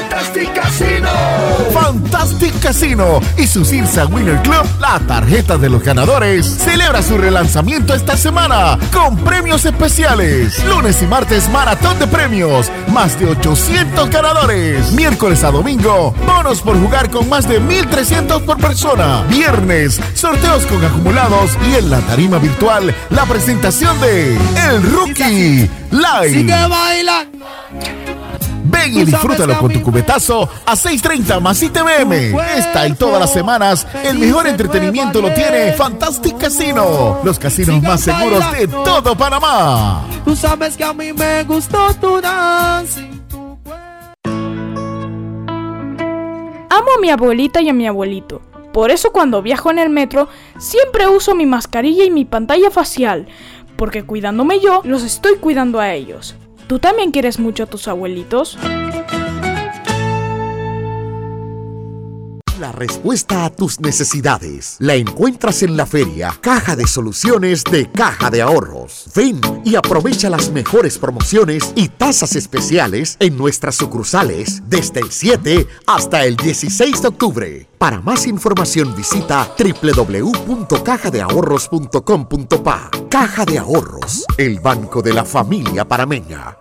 Fantastic Casino Fantastic Casino y su Cirsa Winner Club, la tarjeta de los ganadores, celebra su relanzamiento esta semana con premios especiales. Lunes y martes, maratón de premios, más de 800 ganadores. Miércoles a domingo, bonos por jugar con más de 1300 por persona. Viernes, sorteos con acumulados y en la tarima virtual, la presentación de El Rookie Live. Sigue bailando. Ven y disfrútalo con tu cubetazo a 6.30 más ITVM. Esta y todas las semanas, el mejor entretenimiento lo tiene Fantastic Casino. Los casinos más seguros de todo Panamá. Tú sabes que a mí me gustó tu dance. Amo a mi abuelita y a mi abuelito. Por eso cuando viajo en el metro siempre uso mi mascarilla y mi pantalla facial, porque cuidándome yo, los estoy cuidando a ellos. ¿Tú también quieres mucho a tus abuelitos? La respuesta a tus necesidades la encuentras en la feria Caja de Soluciones de Caja de Ahorros. Ven y aprovecha las mejores promociones y tasas especiales en nuestras sucursales desde el 7 hasta el 16 de octubre. Para más información visita www.cajadeahorros.com.pa. Caja de Ahorros, el banco de la familia parameña.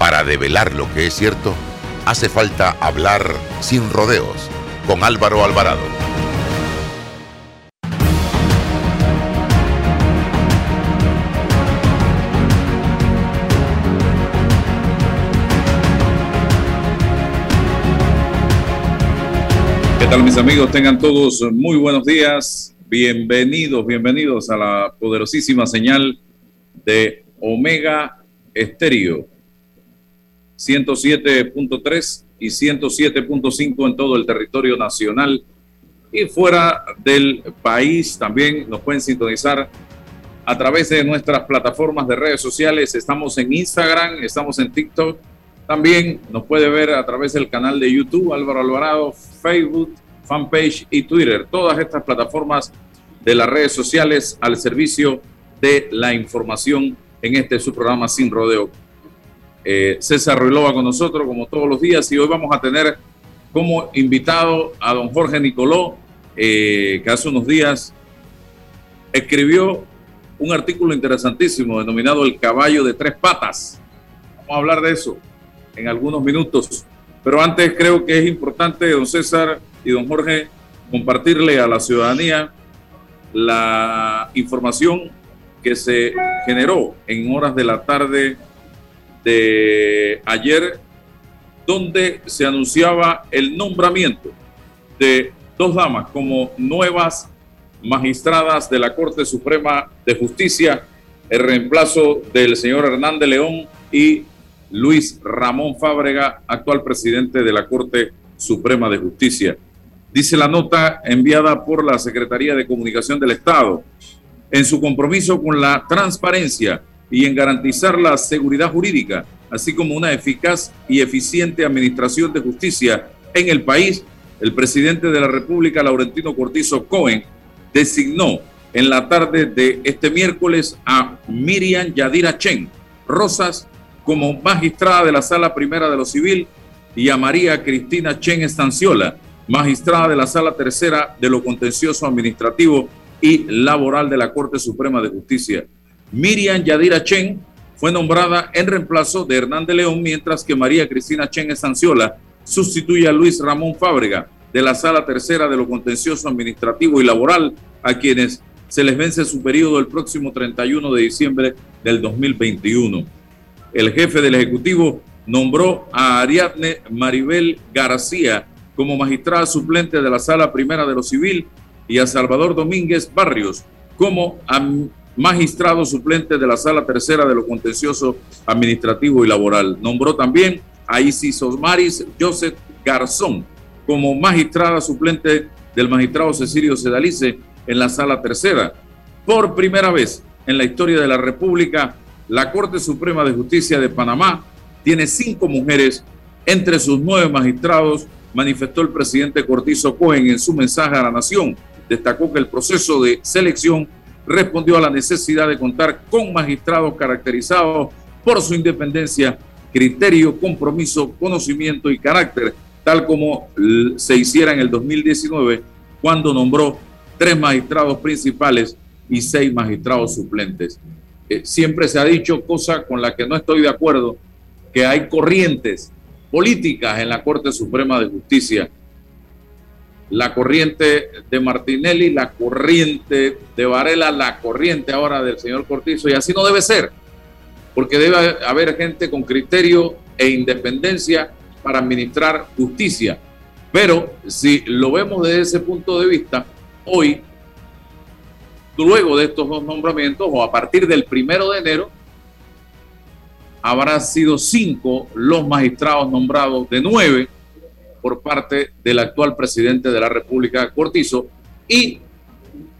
Para develar lo que es cierto, hace falta hablar sin rodeos con Álvaro Alvarado. ¿Qué tal mis amigos? Tengan todos muy buenos días. Bienvenidos, bienvenidos a la poderosísima señal de Omega Estéreo 107.3 y 107.5 en todo el territorio nacional y fuera del país también nos pueden sintonizar a través de nuestras plataformas de redes sociales. Estamos en Instagram, estamos en TikTok. También nos puede ver a través del canal de YouTube Álvaro Alvarado, Facebook, fanpage y Twitter. Todas estas plataformas de las redes sociales al servicio de la información en este su programa Sin Rodeo. Eh, César Ruilova con nosotros como todos los días y hoy vamos a tener como invitado a don Jorge Nicoló, eh, que hace unos días escribió un artículo interesantísimo denominado El caballo de tres patas. Vamos a hablar de eso en algunos minutos. Pero antes creo que es importante, don César y don Jorge, compartirle a la ciudadanía la información que se generó en horas de la tarde de ayer, donde se anunciaba el nombramiento de dos damas como nuevas magistradas de la Corte Suprema de Justicia, el reemplazo del señor Hernández León y Luis Ramón Fábrega, actual presidente de la Corte Suprema de Justicia. dice la nota enviada por la Secretaría de Comunicación del Estado, en su compromiso con la transparencia y en garantizar la seguridad jurídica, así como una eficaz y eficiente administración de justicia en el país, el presidente de la República, Laurentino Cortizo Cohen, designó en la tarde de este miércoles a Miriam Yadira Chen Rosas como magistrada de la Sala Primera de lo Civil y a María Cristina Chen Estanciola, magistrada de la Sala Tercera de lo Contencioso Administrativo y Laboral de la Corte Suprema de Justicia. Miriam Yadira Chen fue nombrada en reemplazo de Hernán de León, mientras que María Cristina Chen Estanciola sustituye a Luis Ramón Fábrega de la Sala Tercera de lo Contencioso Administrativo y Laboral, a quienes se les vence su periodo el próximo 31 de diciembre del 2021. El jefe del Ejecutivo nombró a Ariadne Maribel García como magistrada suplente de la Sala Primera de lo Civil y a Salvador Domínguez Barrios como magistrado suplente de la Sala Tercera de lo Contencioso Administrativo y Laboral. Nombró también a Isis Osmaris Joseph Garzón como magistrada suplente del magistrado Cecilio Sedalice en la Sala Tercera. Por primera vez en la historia de la República, la Corte Suprema de Justicia de Panamá tiene cinco mujeres entre sus nueve magistrados, manifestó el presidente Cortizo Cohen en su mensaje a la nación. Destacó que el proceso de selección respondió a la necesidad de contar con magistrados caracterizados por su independencia, criterio, compromiso, conocimiento y carácter, tal como se hiciera en el 2019 cuando nombró tres magistrados principales y seis magistrados suplentes. Eh, siempre se ha dicho, cosa con la que no estoy de acuerdo, que hay corrientes políticas en la Corte Suprema de Justicia. La corriente de Martinelli, la corriente de Varela, la corriente ahora del señor Cortizo, y así no debe ser, porque debe haber gente con criterio e independencia para administrar justicia. Pero si lo vemos desde ese punto de vista, hoy luego de estos dos nombramientos o a partir del primero de enero, habrá sido cinco los magistrados nombrados de nueve por parte del actual presidente de la República, Cortizo, y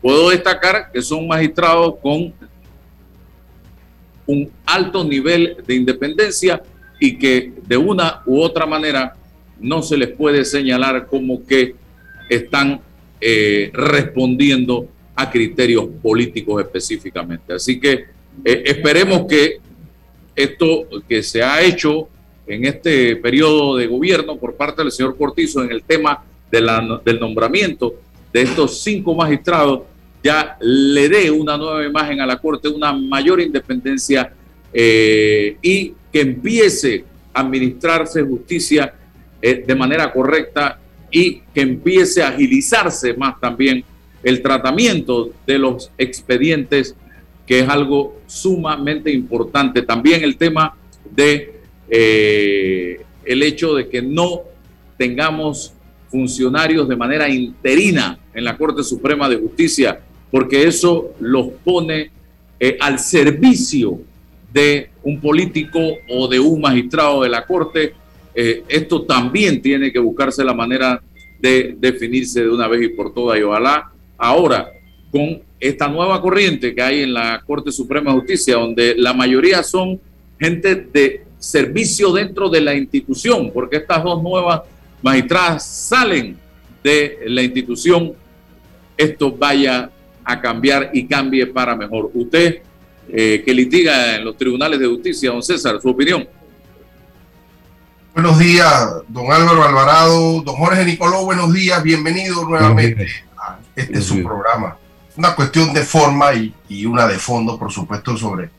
puedo destacar que son magistrados con un alto nivel de independencia y que de una u otra manera no se les puede señalar como que están eh, respondiendo a criterios políticos específicamente. Así que eh, esperemos que esto que se ha hecho en este periodo de gobierno por parte del señor Cortizo en el tema del nombramiento de estos cinco magistrados ya le dé una nueva imagen a la Corte, una mayor independencia eh, y que empiece a administrarse justicia eh, de manera correcta y que empiece a agilizarse más también el tratamiento de los expedientes, que es algo sumamente importante. También el tema de eh, el hecho de que no tengamos funcionarios de manera interina en la Corte Suprema de Justicia, porque eso los pone eh, al servicio de un político o de un magistrado de la Corte. Eh, esto también tiene que buscarse la manera de definirse de una vez y por todas y ojalá Ahora, con esta nueva corriente que hay en la Corte Suprema de Justicia, donde la mayoría son gente de servicio dentro de la institución, porque estas dos nuevas magistradas salen de la institución, esto vaya a cambiar y cambie para mejor. Usted eh, que litiga en los tribunales de justicia, don César, su opinión. Buenos días, don Álvaro Alvarado, don Jorge Nicoló, buenos días, bienvenido nuevamente este es su programa. Una cuestión de forma y, una de fondo, por supuesto, sobre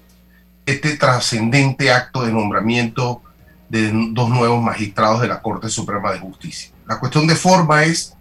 este trascendente acto de nombramiento de dos nuevos magistrados de la Corte Suprema de Justicia. La cuestión de forma es,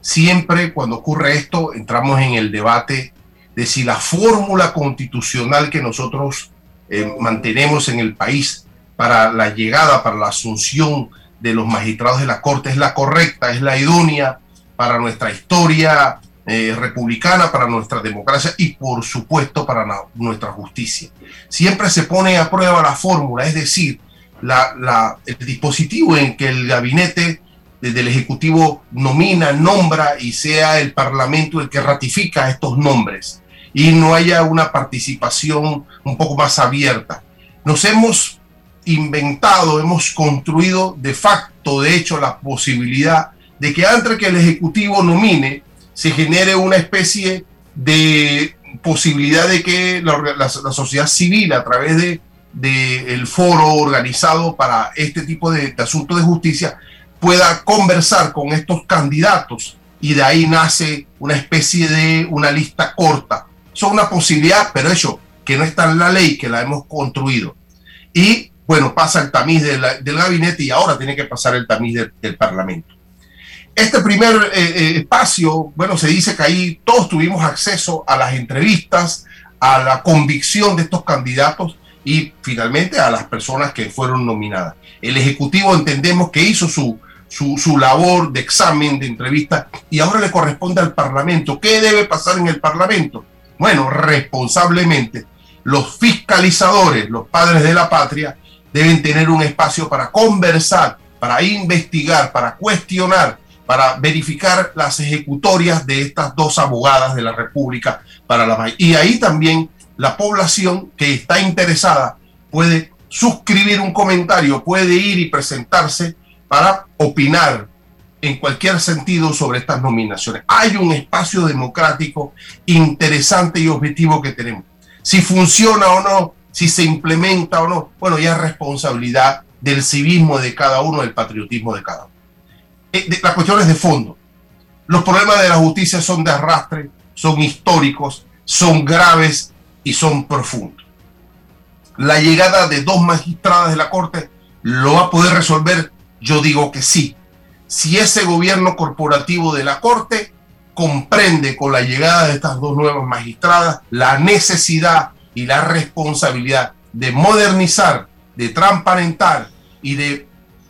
siempre cuando ocurre esto, entramos en el debate de si la fórmula constitucional que nosotros eh, mantenemos en el país para la llegada, para la asunción de los magistrados de la Corte es la correcta, es la idónea para nuestra historia eh, republicana, para nuestra democracia y por supuesto para nuestra justicia. Siempre se pone a prueba la fórmula, es decir, la, el dispositivo en que el gabinete desde el Ejecutivo nomina, nombra y sea el Parlamento el que ratifica estos nombres y no haya una participación un poco más abierta. Nos hemos inventado, hemos construido de facto, de hecho, la posibilidad de que antes que el Ejecutivo nomine, se genere una especie de posibilidad de que la, sociedad civil, a través de, el foro organizado para este tipo de, de asuntos de justicia, pueda conversar con estos candidatos y de ahí nace una especie de una lista corta. Son una posibilidad, pero eso, que no está en la ley, que la hemos construido. Y bueno, pasa el tamiz del gabinete y ahora tiene que pasar el tamiz del, Parlamento. Este primer eh, eh, espacio, bueno, se dice que ahí todos tuvimos acceso a las entrevistas, a la convicción de estos candidatos y finalmente a las personas que fueron nominadas. El Ejecutivo entendemos que hizo su, su, labor de examen, de entrevista, y ahora le corresponde al Parlamento. ¿Qué debe pasar en el Parlamento? Bueno, responsablemente, los fiscalizadores, los padres de la patria, deben tener un espacio para conversar, para investigar, para cuestionar, para verificar las ejecutorias de estas dos abogadas de la República para la Y ahí también la población que está interesada puede suscribir un comentario, puede ir y presentarse para opinar en cualquier sentido sobre estas nominaciones. Hay un espacio democrático interesante y objetivo que tenemos. Si funciona o no, si se implementa o no, bueno, ya es responsabilidad del civismo de cada uno, del patriotismo de cada uno. Eh, la cuestión es de fondo. Los problemas de la justicia son de arrastre, son históricos, son graves y son profundos. La llegada de dos magistradas de la Corte lo va a poder resolver yo digo que sí. Si ese gobierno corporativo de la Corte comprende con la llegada de estas dos nuevas magistradas la necesidad y la responsabilidad de modernizar, de transparentar y de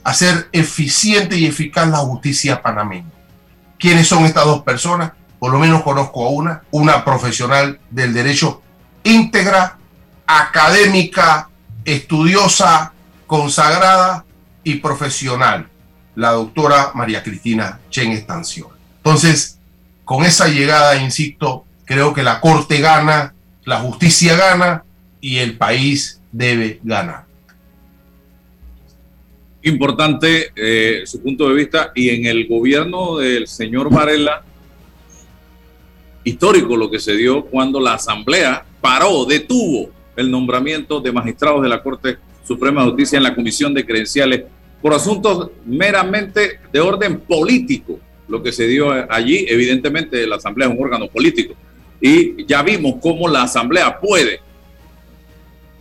hacer eficiente y eficaz la justicia panameña. ¿Quiénes son estas dos personas? Por lo menos conozco a una, una profesional del derecho íntegra, académica, estudiosa, consagrada, y profesional, la doctora María Cristina Chen Estancio. Entonces, con esa llegada, insisto, creo que la Corte gana, la justicia gana y el país debe ganar. Importante eh, su punto de vista y en el gobierno del señor Varela, histórico lo que se dio cuando la Asamblea paró, detuvo el nombramiento de magistrados de la Corte Suprema de Justicia en la Comisión de Credenciales por asuntos meramente de orden político. Lo que se dio allí, evidentemente la Asamblea es un órgano político. Y ya vimos cómo la Asamblea puede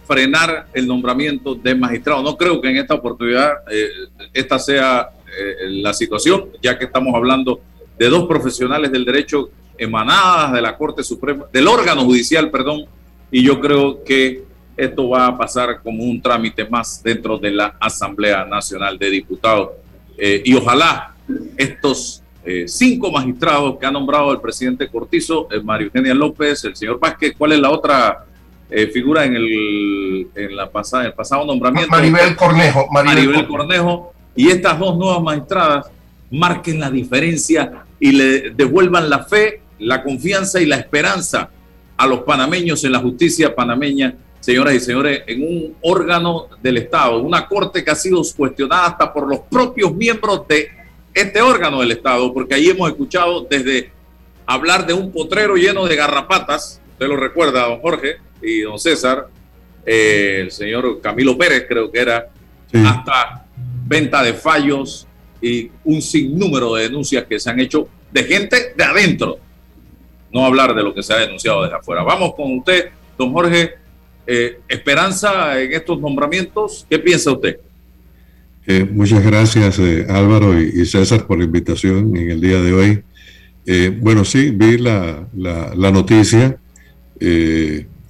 frenar el nombramiento de magistrados. No creo que en esta oportunidad eh, esta sea eh, la situación, ya que estamos hablando de dos profesionales del derecho emanadas de la Corte Suprema, del órgano judicial, perdón, y yo creo que esto va a pasar como un trámite más dentro de la Asamblea Nacional de Diputados. Eh, y ojalá estos eh, cinco magistrados que ha nombrado el presidente Cortizo, el Mario Eugenia López, el señor Vázquez, ¿cuál es la otra eh, figura en el, en la pasada, el pasado nombramiento? Maribel Cornejo. Maribel, Cornejo. Y estas dos nuevas magistradas marquen la diferencia y le devuelvan la fe, la confianza y la esperanza a los panameños en la justicia panameña señoras y señores, en un órgano del Estado, una corte que ha sido cuestionada hasta por los propios miembros de este órgano del Estado, porque ahí hemos escuchado desde hablar de un potrero lleno de garrapatas, usted lo recuerda, don Jorge y don César, eh, el señor Camilo Pérez creo que era, hasta venta de fallos y un sinnúmero de denuncias que se han hecho de gente de adentro, no hablar de lo que se ha denunciado desde afuera. Vamos con usted, don Jorge eh, ¿Esperanza en estos nombramientos? ¿Qué piensa usted? Eh, muchas gracias eh, Álvaro y, César por la invitación en el día de hoy. bueno, sí, vi la, la, noticia.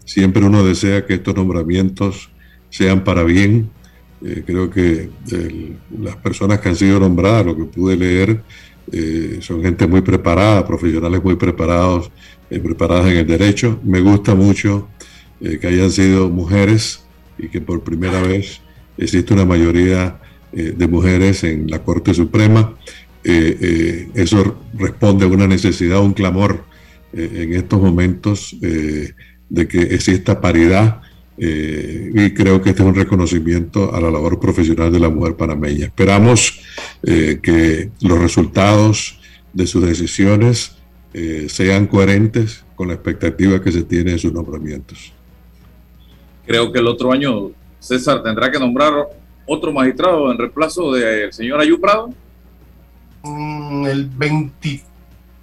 Siempre uno desea que estos nombramientos sean para bien. creo que las personas que han sido nombradas, lo que pude leer, son gente muy preparada, profesionales muy preparados, preparadas en el derecho. Me gusta mucho eh, que hayan sido mujeres y que por primera vez existe una mayoría eh, de mujeres en la Corte Suprema. eso responde a una necesidad, un clamor en estos momentos de que exista paridad y creo que este es un reconocimiento a la labor profesional de la mujer panameña. Esperamos que los resultados de sus decisiones sean coherentes con la expectativa que se tiene de sus nombramientos. Creo que el otro año César tendrá que nombrar otro magistrado en reemplazo del señor Ayú Prado. Mm, el 20,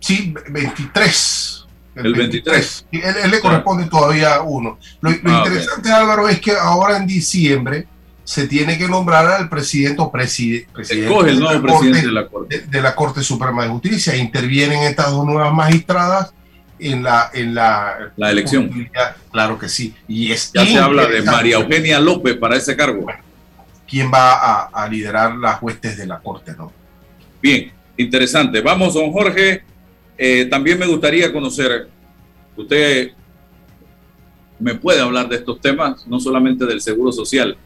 sí, 23. El, 23. Él, le corresponde todavía uno. Lo, ah, interesante, Álvaro, es que ahora en diciembre se tiene que nombrar al presidente o presidente el nuevo presidente de la Corte. De, la Corte Suprema de Justicia. Intervienen estas dos nuevas magistradas en la, en la, la elección. Claro que sí. Y es ya se habla de María Eugenia López para ese cargo. ¿Quién va a, liderar las huestes de la Corte? ¿no? Bien, interesante. Vamos, don Jorge. Eh, también me gustaría conocer, usted me puede hablar de estos temas, no solamente del Seguro Social.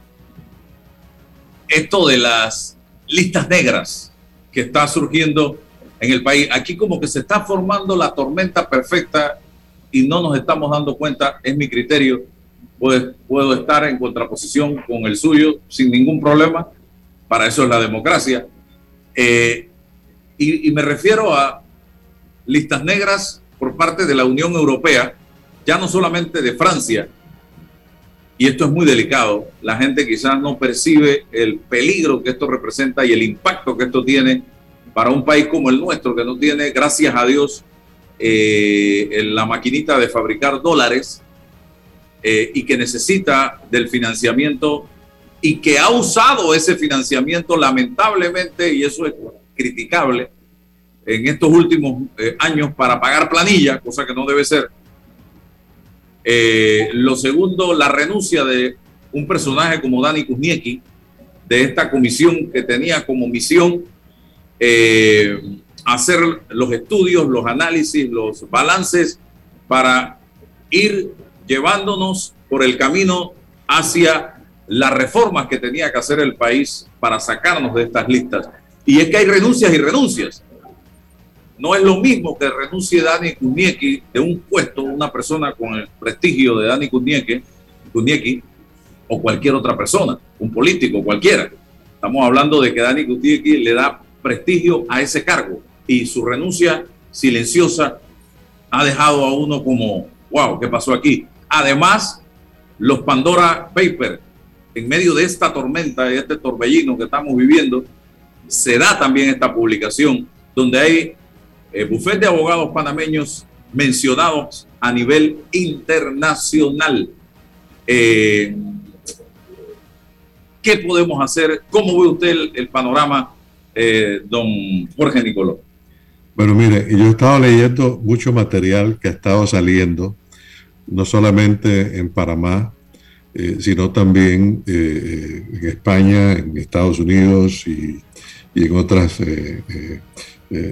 Esto de las listas negras que está surgiendo en el país. Aquí como que se está formando la tormenta perfecta y no nos estamos dando cuenta, es mi criterio. Puedo, puedo estar en contraposición con el suyo sin ningún problema. Para eso es la democracia. Eh, y, y me refiero a listas negras por parte de la Unión Europea, ya no solamente de Francia, y esto es muy delicado, la gente quizás no percibe el peligro que esto representa y el impacto que esto tiene para un país como el nuestro, que no tiene, gracias a Dios, eh, la maquinita de fabricar dólares eh, y que necesita del financiamiento y que ha usado ese financiamiento lamentablemente, y eso es criticable, en estos últimos eh, años para pagar planilla, cosa que no debe ser. lo segundo, la renuncia de un personaje como Dani Kuzniecki, de esta comisión que tenía como misión eh, hacer los estudios, los análisis, los balances para ir llevándonos por el camino hacia las reformas que tenía que hacer el país para sacarnos de estas listas. Y es que hay renuncias y renuncias. No es lo mismo que renuncie Dani Kuniecki de un puesto, una persona con el prestigio de Dani Kuniecki, o cualquier otra persona, un político cualquiera. Estamos hablando de que Dani Kuniecki le da prestigio a ese cargo y su renuncia silenciosa ha dejado a uno como, wow, ¿qué pasó aquí? Además, los Pandora Papers, en medio de esta tormenta, de este torbellino que estamos viviendo, se da también esta publicación donde hay eh, de abogados panameños mencionados a nivel internacional. Eh, ¿Qué podemos hacer? ¿Cómo ve usted el panorama eh, don Jorge Nicoló? Bueno, mire, yo he estado leyendo mucho material que ha estado saliendo, no solamente en Panamá, eh, sino también en España, en Estados Unidos y, en otras,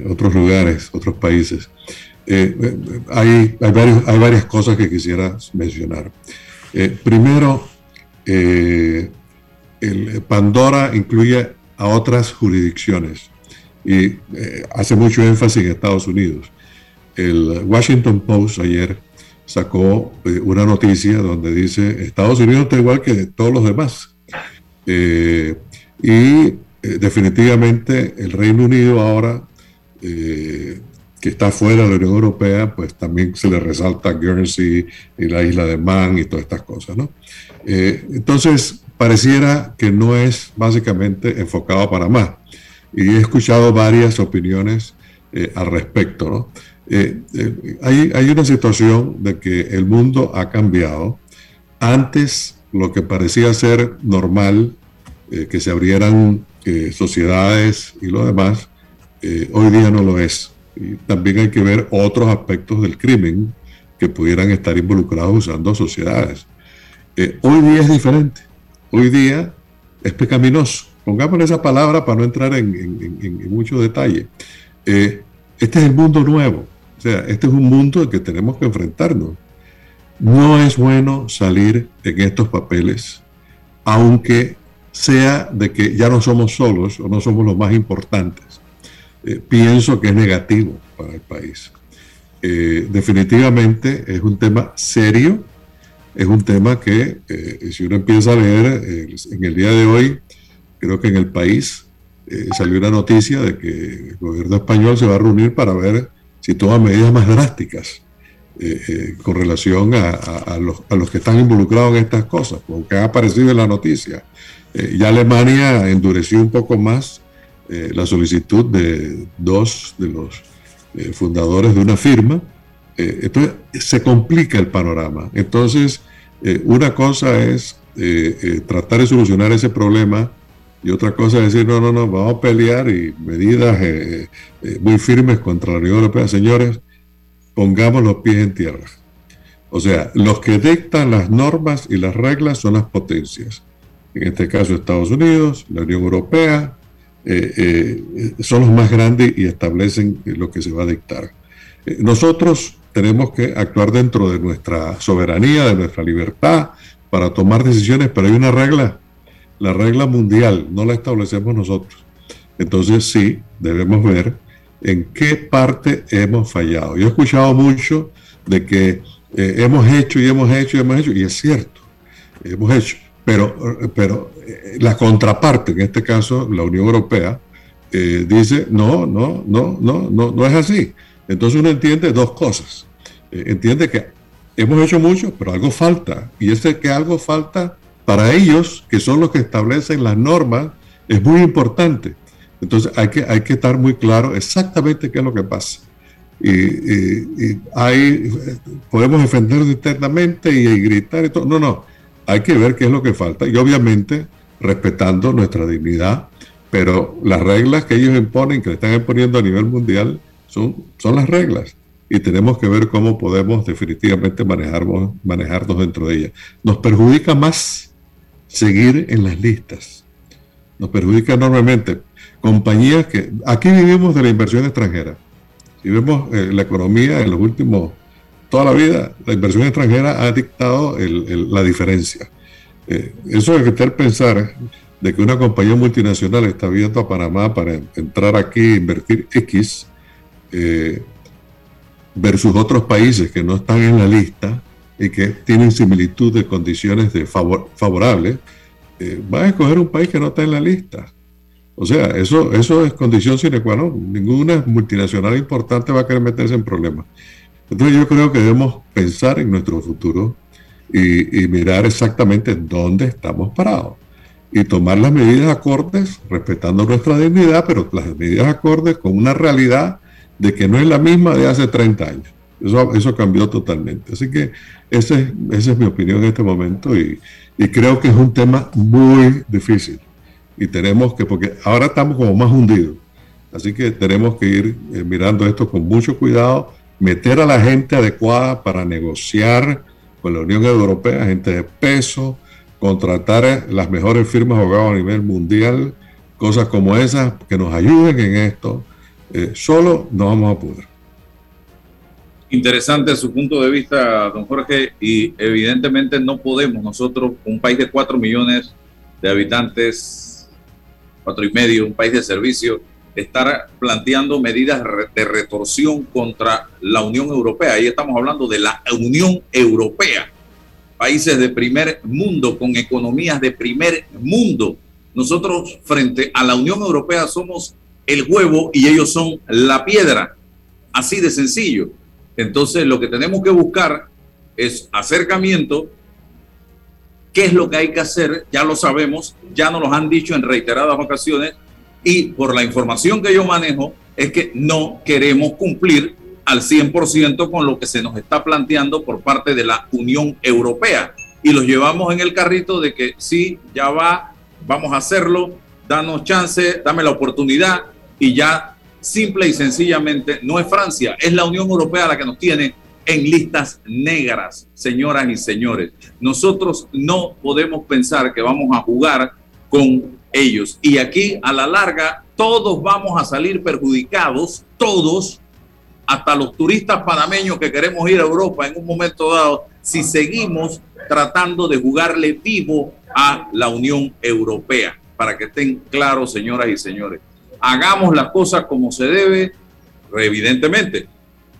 otros lugares, otros países. hay, hay, hay, varias cosas que quisiera mencionar. primero, el Pandora incluye a otras jurisdicciones. Y eh, hace mucho énfasis en Estados Unidos. El Washington Post ayer sacó eh, una noticia donde dice Estados Unidos está igual que todos los demás. Eh, y definitivamente el Reino Unido ahora, que está fuera de la Unión Europea, pues también se le resalta Guernsey y la isla de Man y todas estas cosas. ¿no? entonces, pareciera que no es básicamente enfocado a Panamá. Y he escuchado varias opiniones eh, al respecto. ¿no? Eh, eh, hay, una situación de que el mundo ha cambiado. Antes lo que parecía ser normal, que se abrieran sociedades y lo demás, hoy día no lo es. Y también hay que ver otros aspectos del crimen que pudieran estar involucrados usando sociedades. hoy día es diferente hoy día es pecaminoso. Pongámosle esa palabra para no entrar en, mucho detalle. Eh, este es el mundo nuevo. O sea, este es un mundo en que tenemos que enfrentarnos. No es bueno salir en estos papeles, aunque sea de que ya no somos solos o no somos los más importantes. Eh, pienso que es negativo para el país. Eh, definitivamente es un tema serio, es un tema que si uno empieza a leer en el día de hoy, creo que en el país salió una noticia de que el gobierno español se va a reunir para ver si toma medidas más drásticas eh, eh, con relación a, los, que están involucrados en estas cosas, porque ha aparecido en la noticia. Eh, ya Alemania endureció un poco más la solicitud de dos de los fundadores de una firma. entonces se complica el panorama. Entonces, una cosa es tratar de solucionar ese problema y otra cosa es decir, no, no, no, vamos a pelear y medidas muy firmes contra la Unión Europea. Señores, pongamos los pies en tierra. O sea, los que dictan las normas y las reglas son las potencias. En este caso Estados Unidos, la Unión Europea, eh, eh, son los más grandes y establecen lo que se va a dictar. Eh, nosotros tenemos que actuar dentro de nuestra soberanía, de nuestra libertad, para tomar decisiones, pero hay una regla, la regla mundial, no la establecemos nosotros. Entonces sí, debemos ver en qué parte hemos fallado. Yo he escuchado mucho de que eh, hemos hecho y hemos hecho y hemos hecho, y es cierto, hemos hecho, pero, pero eh, la contraparte, en este caso la Unión Europea, eh, dice, no, no, no, no, no, no es así. Entonces uno entiende dos cosas. entiende que hemos hecho mucho, pero algo falta. Y ese que algo falta para ellos, que son los que establecen las normas, es muy importante. Entonces hay que, hay que estar muy claro exactamente qué es lo que pasa. Y, hay, podemos defendernos internamente y, gritar y todo. No, no, hay que ver qué es lo que falta. Y obviamente respetando nuestra dignidad, pero las reglas que ellos imponen, que están imponiendo a nivel mundial, son, son las reglas. Y tenemos que ver cómo podemos definitivamente manejarnos, manejarnos dentro de ellas. Nos perjudica más seguir en las listas. Nos perjudica enormemente compañías que aquí vivimos de la inversión extranjera. Si vemos eh, la economía en los últimos, toda la vida, la inversión extranjera ha dictado la diferencia. Eh, eso es que pensar de que una compañía multinacional está viendo a Panamá para entrar aquí e invertir X eh, versus otros países que no están en la lista y que tienen similitud de condiciones de favor, favorables, va a escoger un país que no está en la lista. O sea, eso, eso es condición sine qua non. Ninguna multinacional importante va a querer meterse en problemas. Entonces yo creo que debemos pensar en nuestro futuro y, mirar exactamente dónde estamos parados y tomar las medidas acordes, respetando nuestra dignidad, pero las medidas acordes con una realidad de que no es la misma de hace 30 años. Eso, eso cambió totalmente. Así que ese, esa es mi opinión en este momento y, y creo que es un tema muy difícil y tenemos que, porque ahora estamos como más hundidos, así que tenemos que ir eh, mirando esto con mucho cuidado, meter a la gente adecuada para negociar con la Unión Europea, gente de peso, contratar las mejores firmas abogados a nivel mundial, cosas como esas que nos ayuden en esto. Eh, solo no vamos a poder. Interesante su punto de vista, don Jorge, y evidentemente no podemos nosotros, un país de 4 millones de habitantes, cuatro y medio, un país de servicio, estar planteando medidas de retorsión contra la Unión Europea. Ahí estamos hablando de la Unión Europea. Países de primer mundo, con economías de primer mundo. Nosotros frente a la Unión Europea somos el huevo y ellos son la piedra. Así de sencillo. Entonces lo que tenemos que buscar es acercamiento ¿Qué es lo que hay que hacer? Ya lo sabemos, ya nos lo han dicho en reiteradas ocasiones y por la información que yo manejo es que no queremos cumplir al 100% con lo que se nos está planteando por parte de la Unión Europea. Y los llevamos en el carrito de que sí, ya va, vamos a hacerlo, danos chance, dame la oportunidad y ya simple y sencillamente no es Francia, es la Unión Europea la que nos tiene en listas negras, señoras y señores. Nosotros no podemos pensar que vamos a jugar con ellos. Y aquí a la larga todos vamos a salir perjudicados, todos, hasta los turistas panameños que queremos ir a Europa en un momento dado, si seguimos tratando de jugarle vivo a la Unión Europea. Para que estén claros, señoras y señores. hagamos las cosas como se debe, evidentemente,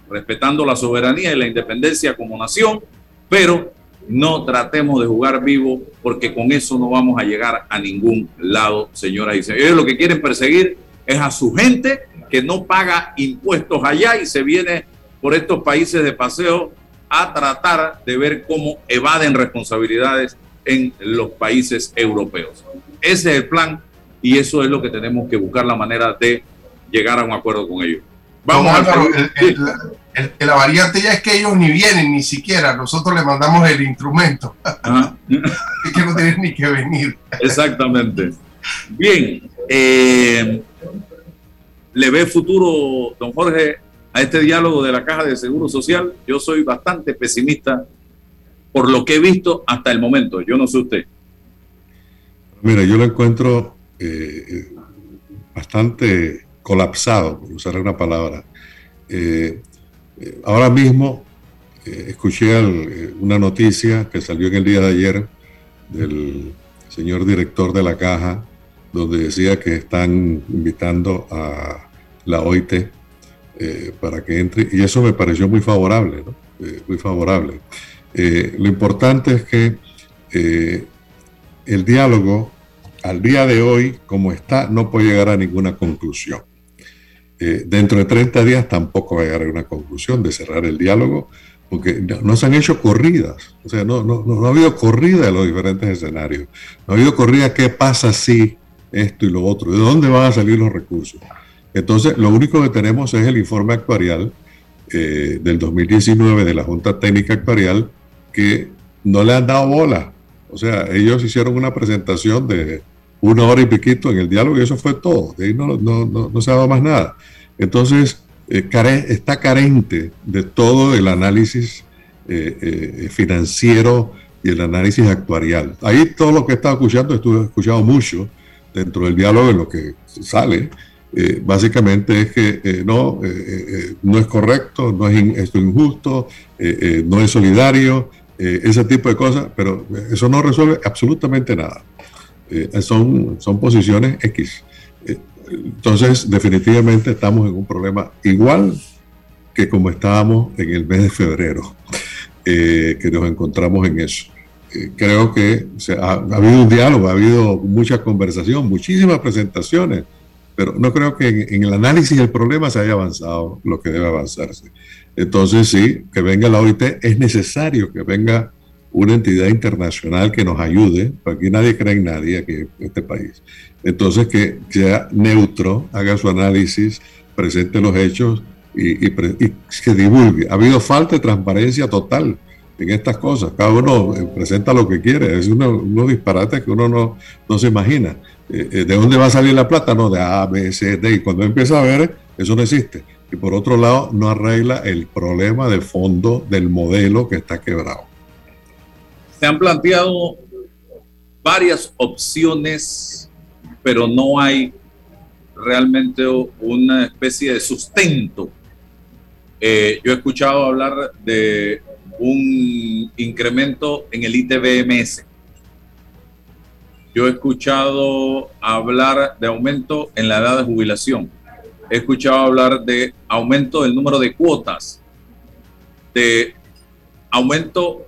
respetando la soberanía y la independencia como nación, pero no tratemos de jugar vivo porque con eso no vamos a llegar a ningún lado, señoras y. Ellos lo que quieren perseguir es a su gente que no paga impuestos allá y se viene por estos países de paseo a tratar de ver cómo evaden responsabilidades en los países europeos. Ese es el plan y eso es lo que tenemos que buscar la manera de llegar a un acuerdo con ellos. Vamos a la variante ya es que ellos ni vienen ni siquiera, nosotros le mandamos el instrumento. que no tienen ni que venir. Exactamente. Bien, eh, ¿le ve futuro, don Jorge, a este diálogo de la Caja de Seguro Social? Yo soy bastante pesimista por lo que he visto hasta el momento. Yo no sé usted. Mira, yo lo encuentro eh, bastante colapsado, por usar una palabra. Eh, eh, ahora mismo escuché una noticia que salió en el día de ayer del señor director de la caja, donde decía que están invitando a la OIT para que entre, y eso me pareció muy favorable, muy favorable. lo importante es que el diálogo al día de hoy, como está, no puede llegar a ninguna conclusión. Eh, dentro de 30 días tampoco va a llegar a una conclusión de cerrar el diálogo, porque no, se han hecho corridas, o sea, no, no, no, ha habido corrida de los diferentes escenarios, no ha habido corrida qué pasa si esto y lo otro, de dónde van a salir los recursos. Entonces, lo único que tenemos es el informe actuarial eh, del 2019 de la Junta Técnica Actuarial que no le han dado bola. O sea, ellos hicieron una presentación de una hora y piquito en el diálogo y eso fue todo. De no, no, no, no se ha más nada. Entonces, eh, está carente de todo el análisis eh, eh, financiero y el análisis actuarial. Ahí todo lo que he estado escuchando, estuve escuchado mucho dentro del diálogo en lo que sale. básicamente es que no, no es correcto, no es esto injusto, no es solidario, ese tipo de cosas, pero eso no resuelve absolutamente nada. Eh, son, son posiciones X. Eh, entonces, definitivamente estamos en un problema igual que como estábamos en el mes de febrero, eh, que nos encontramos en eso. creo que ha, habido un diálogo, ha habido mucha conversación, muchísimas presentaciones, pero no creo que en, en, el análisis del problema se haya avanzado lo que debe avanzarse. Entonces, sí, que venga la OIT, es necesario que venga una entidad internacional que nos ayude, aquí nadie cree en nadie aquí en este país. Entonces, que sea neutro, haga su análisis, presente los hechos y, que divulgue. Ha habido falta de transparencia total en estas cosas. Cada uno eh, presenta lo que quiere. Es unos uno disparates que uno no, no se imagina. Eh, eh, ¿De dónde va a salir la plata? No, de A, B, C, D. Y cuando empieza a ver, eso no existe. Y por otro lado, no arregla el problema de fondo del modelo que está quebrado se han planteado varias opciones, pero no hay realmente una especie de sustento. Eh, yo he escuchado hablar de un incremento en el ITBMS. Yo he escuchado hablar de aumento en la edad de jubilación. He escuchado hablar de aumento del número de cuotas, de aumento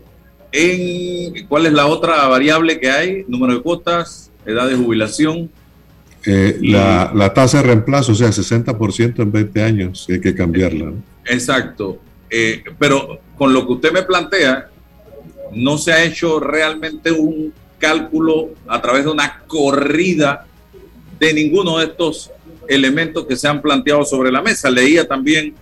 en cuál es la otra variable que hay, número de cuotas, edad de jubilación. Eh, la, tasa de reemplazo, o sea, 60% en 20 años, hay que cambiarla. Exacto. Eh, pero con lo que usted me plantea, no se ha hecho realmente un cálculo a través de una corrida de ninguno de estos elementos que se han planteado sobre la mesa. Leía también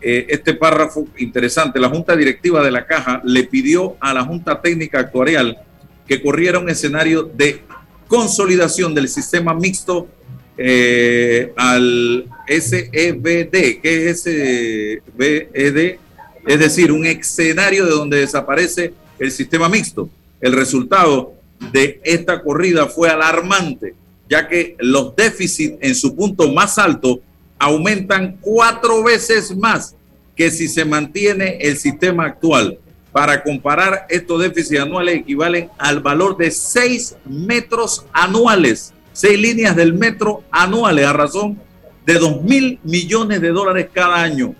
eh, este párrafo interesante. La Junta Directiva de la Caja le pidió a la Junta Técnica Actuarial que corriera un escenario de consolidación del sistema mixto eh, al SEBD. ¿Qué es SEBD? Es decir, un escenario de donde desaparece el sistema mixto. El resultado de esta corrida fue alarmante, ya que los déficits en su punto más alto aumentan cuatro veces más que si se mantiene el sistema actual. Para comparar, estos déficits anuales equivalen al valor de seis metros anuales. seis líneas del metro anuales a razón de 2 mil millones de dólares cada año,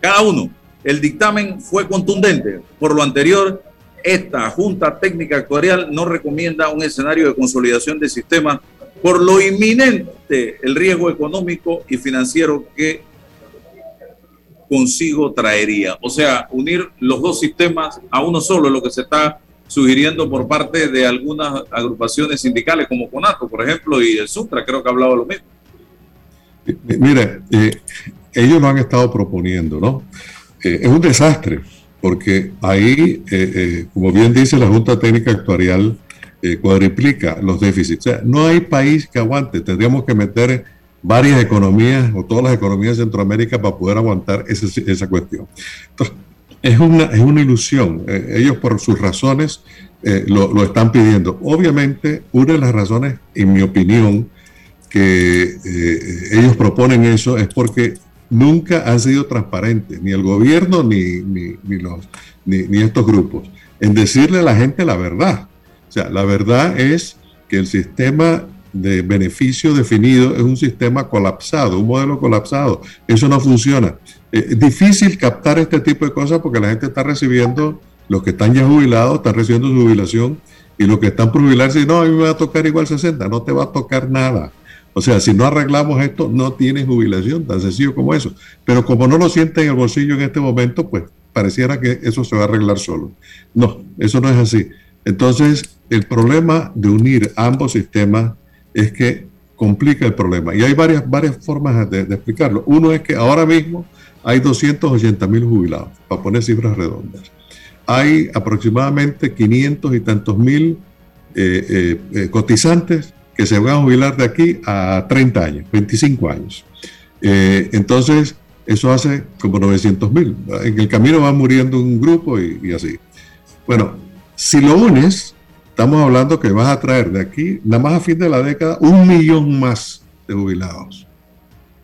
cada uno. El dictamen fue contundente. Por lo anterior, esta Junta Técnica Actuarial no recomienda un escenario de consolidación de sistemas por lo inminente, el riesgo económico y financiero que consigo traería. O sea, unir los dos sistemas a uno solo es lo que se está sugiriendo por parte de algunas agrupaciones sindicales como CONATO, por ejemplo, y el Sutra, creo que ha hablado lo mismo. Mire, eh, ellos lo han estado proponiendo, ¿no? Eh, es un desastre, porque ahí, eh, como bien dice la Junta Técnica Actuarial, cuadriplica los déficits. O sea, no hay país que aguante, tendríamos que meter varias economías o todas las economías de Centroamérica para poder aguantar esa, esa cuestión. Entonces, es una, es una ilusión. ellos por sus razones lo, lo, están pidiendo. Obviamente, una de las razones, en mi opinión, que eh, ellos proponen eso es porque nunca han sido transparentes, ni el gobierno ni, ni, los, ni, estos grupos, en decirle a la gente la verdad. O sea, la verdad es que el sistema de beneficio definido es un sistema colapsado, un modelo colapsado. Eso no funciona. Eh, es difícil captar este tipo de cosas porque la gente está recibiendo, los que están ya jubilados están recibiendo su jubilación y los que están por jubilarse, no, a mí me va a tocar igual 60, no te va a tocar nada. O sea, si no arreglamos esto, no tienes jubilación, tan sencillo como eso. Pero como no lo siente en el bolsillo en este momento, pues pareciera que eso se va a arreglar solo. No, eso no es así. Entonces, el problema de unir ambos sistemas es que complica el problema. Y hay varias, varias formas de, explicarlo. Uno es que ahora mismo hay 280 mil jubilados, para poner cifras redondas. Hay aproximadamente 500 y tantos mil eh, eh, eh, cotizantes que se van a jubilar de aquí a 30 años, 25 años. Entonces, eso hace como 900 mil. En el camino va muriendo un grupo y, así. Bueno, si lo unes, estamos hablando que vas a traer de aquí, nada más a fin de la década, un millón más de jubilados,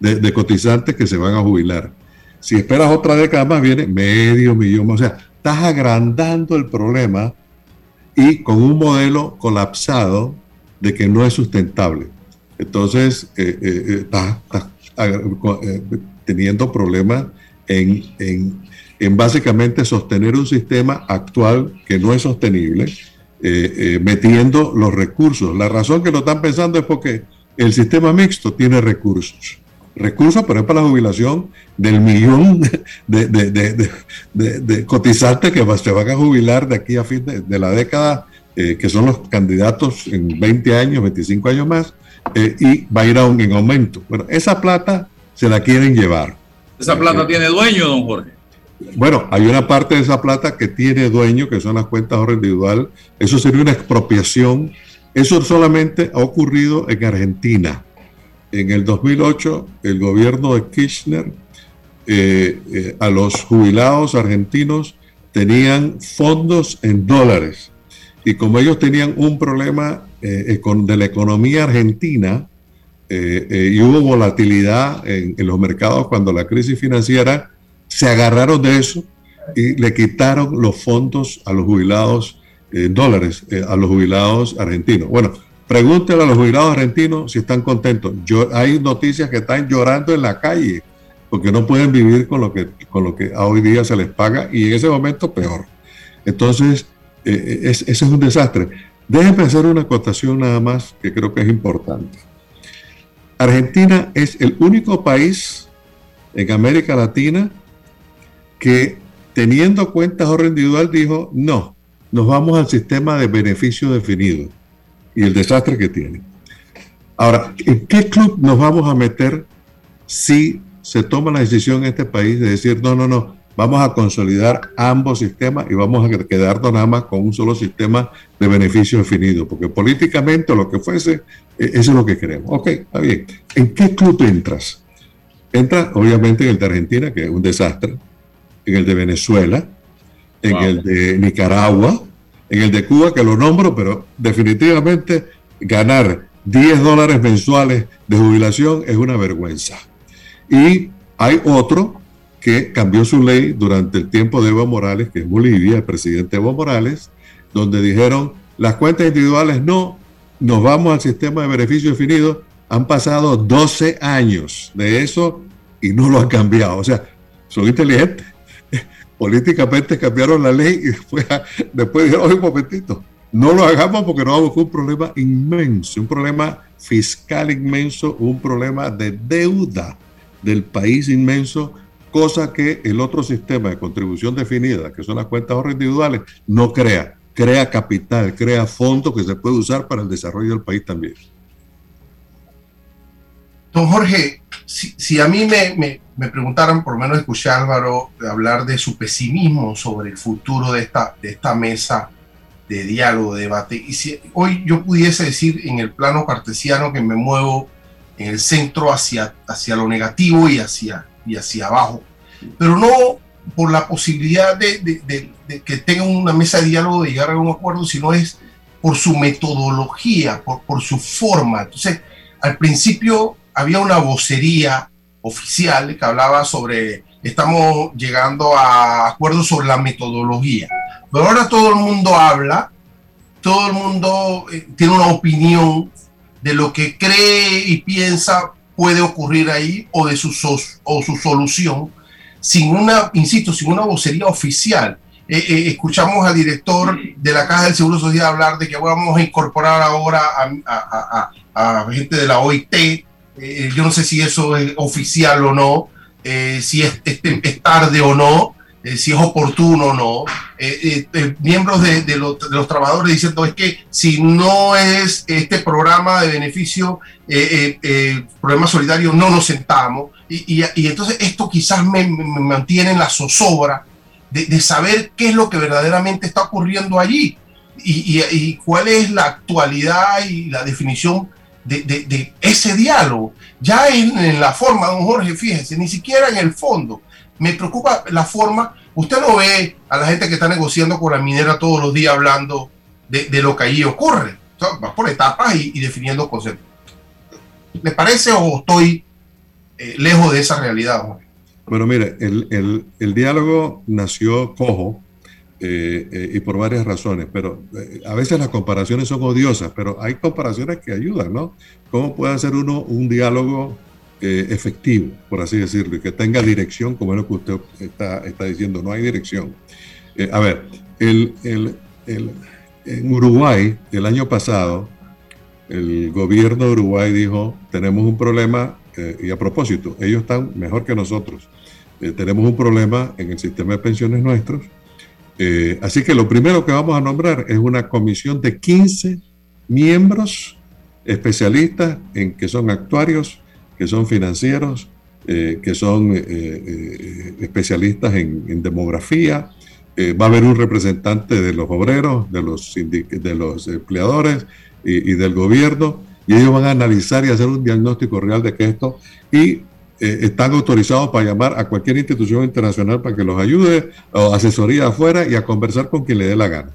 de, cotizantes que se van a jubilar. Si esperas otra década más, viene medio millón más. O sea, estás agrandando el problema y con un modelo colapsado de que no es sustentable. Entonces, eh, eh, eh, está, teniendo problemas en, en, en, básicamente sostener un sistema actual que no es sostenible, metiendo los recursos. La razón que lo están pensando es porque el sistema mixto tiene recursos. Recursos, pero es para la jubilación del millón de, de, de, de cotizantes que se van a jubilar de aquí a fin de, la década eh, que son los candidatos en 20 años, 25 años más, eh, y va a ir aún en aumento. Bueno, esa plata se la quieren llevar. ¿Esa plata tiene dueño, don Jorge? Bueno, hay una parte de esa plata que tiene dueño, que son las cuentas ahorro individual. Eso sería una expropiación. Eso solamente ha ocurrido en Argentina. En el 2008, el gobierno de Kirchner eh, a los jubilados argentinos tenían fondos en dólares y como ellos tenían un problema eh, de la economía argentina eh, eh, y hubo volatilidad en, los mercados cuando la crisis financiera, se agarraron de eso y le quitaron los fondos a los jubilados dólares, a los jubilados argentinos. Bueno, pregúntele a los jubilados argentinos si están contentos. Yo, hay noticias que están llorando en la calle porque no pueden vivir con lo que, con lo que hoy día se les paga y en ese momento peor. Entonces, eh, eh, ese es un desastre. Déjenme hacer una acotación nada más que creo que es importante. Argentina es el único país en América Latina que teniendo cuentas ahorro individual dijo, no, nos vamos al sistema de beneficio definido y el desastre que tiene. Ahora, ¿en qué club nos vamos a meter si se toma la decisión en este país de decir, no, no, no, vamos a consolidar ambos sistemas y vamos a quedarnos nada más con un solo sistema de beneficio definido, porque políticamente lo que fuese, e, eso es lo que queremos. Ok, está bien. ¿En qué club entras? Entra obviamente en el de Argentina, que es un desastre, en el de Venezuela, en el de Nicaragua, en el de Cuba, que lo nombro, pero definitivamente ganar 10 dólares mensuales de jubilación es una vergüenza. Y hay otro que cambió su ley durante el tiempo de Evo Morales, que es Bolivia, el presidente Evo Morales, donde dijeron las cuentas individuales no, nos vamos al sistema de beneficio definido, han pasado 12 años de eso y no lo han cambiado. O sea, son inteligentes. Políticamente cambiaron la ley y después, después dijeron, un momentito, no lo hagamos porque nos vamos con un problema inmenso, un problema fiscal inmenso, un problema de deuda del país inmenso, cosa que el otro sistema de contribución definida, que son las cuentas ahorro individuales, no crea. Crea capital, crea fondos que se puede usar para el desarrollo del país también. Don Jorge, si, a mí me, me, preguntaran, por lo menos escuché a Álvaro hablar de su pesimismo sobre el futuro de esta, de esta mesa de diálogo, de debate, y si hoy yo pudiese decir en el plano cartesiano que me muevo en el centro hacia, hacia lo negativo y hacia, y hacia abajo, pero no por la posibilidad de, de, de, que tengan una mesa de diálogo, de llegar a un acuerdo, sino es por su metodología, por, por su forma. Entonces, al principio había una vocería oficial que hablaba sobre, estamos llegando a acuerdos sobre la metodología, pero ahora todo el mundo habla, todo el mundo eh, tiene una opinión de lo que cree y piensa puede ocurrir ahí o de su, o su solución, sin una, insisto, sin una vocería oficial. Eh, eh, escuchamos al director de la Caja del Seguro Social hablar de que vamos a incorporar ahora a, a gente de la OIT, eh, yo no sé si eso es oficial o no, eh, si es, es, tarde o no, eh, si es oportuno o no. miembros de, los, trabajadores diciendo es que si no es este programa de beneficio, problema solidario, no nos sentamos. Y, entonces esto quizás me, mantiene en la zozobra de, saber qué es lo que verdaderamente está ocurriendo allí. Y, y, cuál es la actualidad y la definición de, ese diálogo. Ya en, la forma, don Jorge, fíjese, ni siquiera en el fondo. Me preocupa la forma. Usted no ve a la gente que está negociando con la minera todos los días hablando de, lo que allí ocurre. va por etapas y, definiendo conceptos. ¿Le parece o estoy eh, lejos de esa realidad, Jorge? Bueno, mire, el, el diálogo nació cojo eh, eh, y por varias razones, pero eh, a veces las comparaciones son odiosas, pero hay comparaciones que ayudan, ¿no? ¿Cómo puede hacer uno un diálogo efectivo, por así decirlo, y que tenga dirección, como es lo que usted está, está diciendo, no hay dirección? a ver, el, el, el, en Uruguay, el año pasado, el gobierno de Uruguay dijo, tenemos un problema, y a propósito, ellos están mejor que nosotros, tenemos un problema en el sistema de pensiones nuestros, eh, así que lo primero que vamos a nombrar es una comisión de 15 miembros especialistas en que son actuarios, que son financieros, eh, que son eh, especialistas en, demografía. va a haber un representante de los obreros, de los, empleadores y, y, del gobierno, y ellos van a analizar y hacer un diagnóstico real de que esto, y eh, están autorizados para llamar a cualquier institución internacional para que los ayude, o asesoría afuera y a conversar con quien le dé la gana.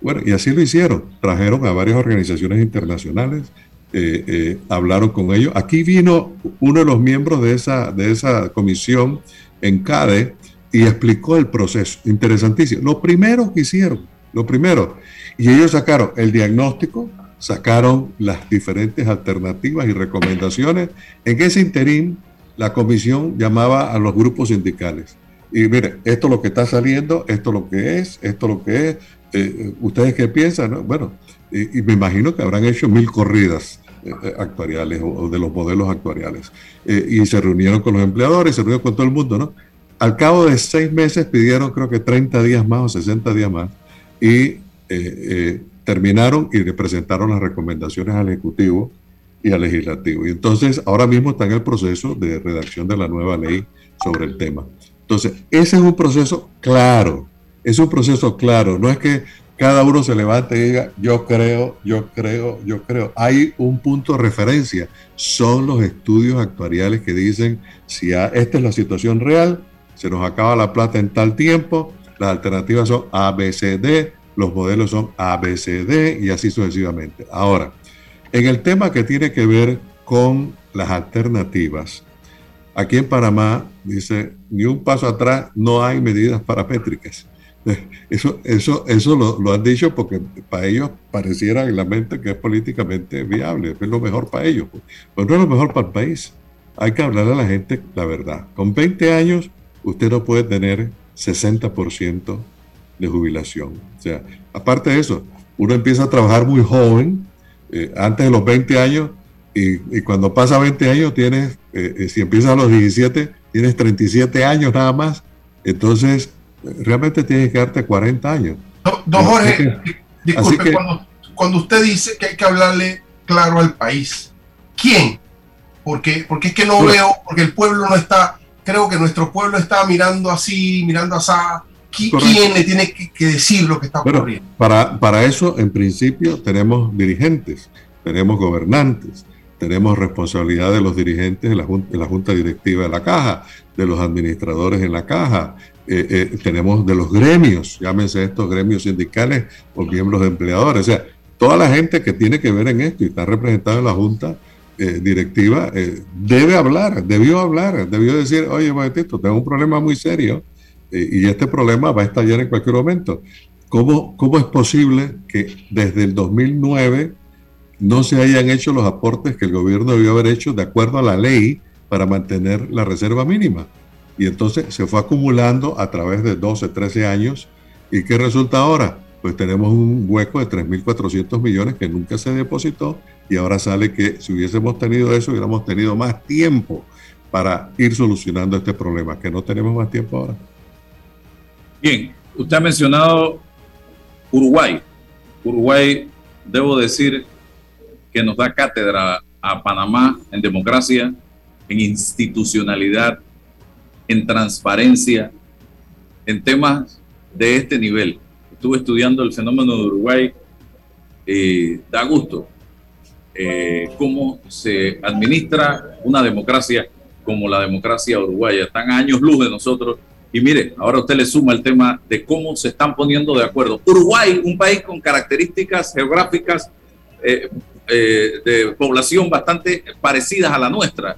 Bueno, y así lo hicieron. Trajeron a varias organizaciones internacionales, eh, eh, hablaron con ellos. Aquí vino uno de los miembros de esa, de esa comisión en CADE y explicó el proceso. Interesantísimo. Lo primero que hicieron, lo primero, y ellos sacaron el diagnóstico, sacaron las diferentes alternativas y recomendaciones. En ese interín la comisión llamaba a los grupos sindicales. Y mire, esto es lo que está saliendo, esto es lo que es, esto es lo que es. Eh, ¿Ustedes qué piensan? Bueno, y, me imagino que habrán hecho mil corridas eh, eh, actuariales o, de los modelos actuariales. y se reunieron con los empleadores, se reunieron con todo el mundo, ¿no? Al cabo de seis meses pidieron creo que 30 días más o 60 días más y terminaron y le presentaron las recomendaciones al Ejecutivo y al legislativo. Y entonces ahora mismo está en el proceso de redacción de la nueva ley sobre el tema. Entonces, ese es un proceso claro, es un proceso claro, no es que cada uno se levante y diga, yo creo, yo creo, yo creo. Hay un punto de referencia, son los estudios actuariales que dicen, si esta es la situación real, se nos acaba la plata en tal tiempo, las alternativas son A, B, C, D, los modelos son A, B, C, D y así sucesivamente. Ahora, en el tema que tiene que ver con las alternativas, aquí en Panamá dice, ni un paso atrás, no hay medidas paramétricas. Eso, eso, eso lo, han dicho porque para ellos pareciera en la mente que es políticamente viable, es lo mejor para ellos. Pues no es lo mejor para el país. Hay que hablarle a la gente la verdad. Con 20 años usted no puede tener 60% de jubilación. O sea, aparte de eso, uno empieza a trabajar muy joven, eh, antes de los 20 años, y, cuando pasa 20 años, tienes, eh, eh, si empiezas a los 17, tienes 37 años nada más. Entonces, realmente tienes que darte 40 años. Don, Jorge, disculpe, cuando, cuando, usted dice que hay que hablarle claro al país, ¿quién? Porque, porque es que no veo, porque el pueblo no está, creo que nuestro pueblo está mirando así, mirando así. ¿Quién le tiene que, decir lo que está ocurriendo? para, para eso, en principio, tenemos dirigentes, tenemos gobernantes, tenemos responsabilidad de los dirigentes en la, junta, la junta directiva de la caja, de los administradores en la caja, eh, eh, tenemos de los gremios, llámense estos gremios sindicales o miembros de empleadores, o sea, toda la gente que tiene que ver en esto y está representada en la junta eh, directiva debe hablar, debió hablar, debió decir, oye, momentito, tengo un problema muy serio y este problema va a estallar en cualquier momento. ¿Cómo, ¿Cómo es posible que desde el 2009 no se hayan hecho los aportes que el gobierno debió haber hecho de acuerdo a la ley para mantener la reserva mínima? Y entonces se fue acumulando a través de 12, 13 años. ¿Y qué resulta ahora? Pues tenemos un hueco de 3.400 millones que nunca se depositó y ahora sale que si hubiésemos tenido eso, hubiéramos tenido más tiempo para ir solucionando este problema, que no tenemos más tiempo ahora. Bien, usted ha mencionado Uruguay. Uruguay, debo decir que nos da cátedra a Panamá en democracia, en institucionalidad, en transparencia, en temas de este nivel. Estuve estudiando el fenómeno de Uruguay y da gusto eh, cómo se administra una democracia como la democracia uruguaya. Están años luz de nosotros. Y mire, ahora usted le suma el tema de cómo se están poniendo de acuerdo. Uruguay, un país con características geográficas eh, eh, de población bastante parecidas a la nuestra.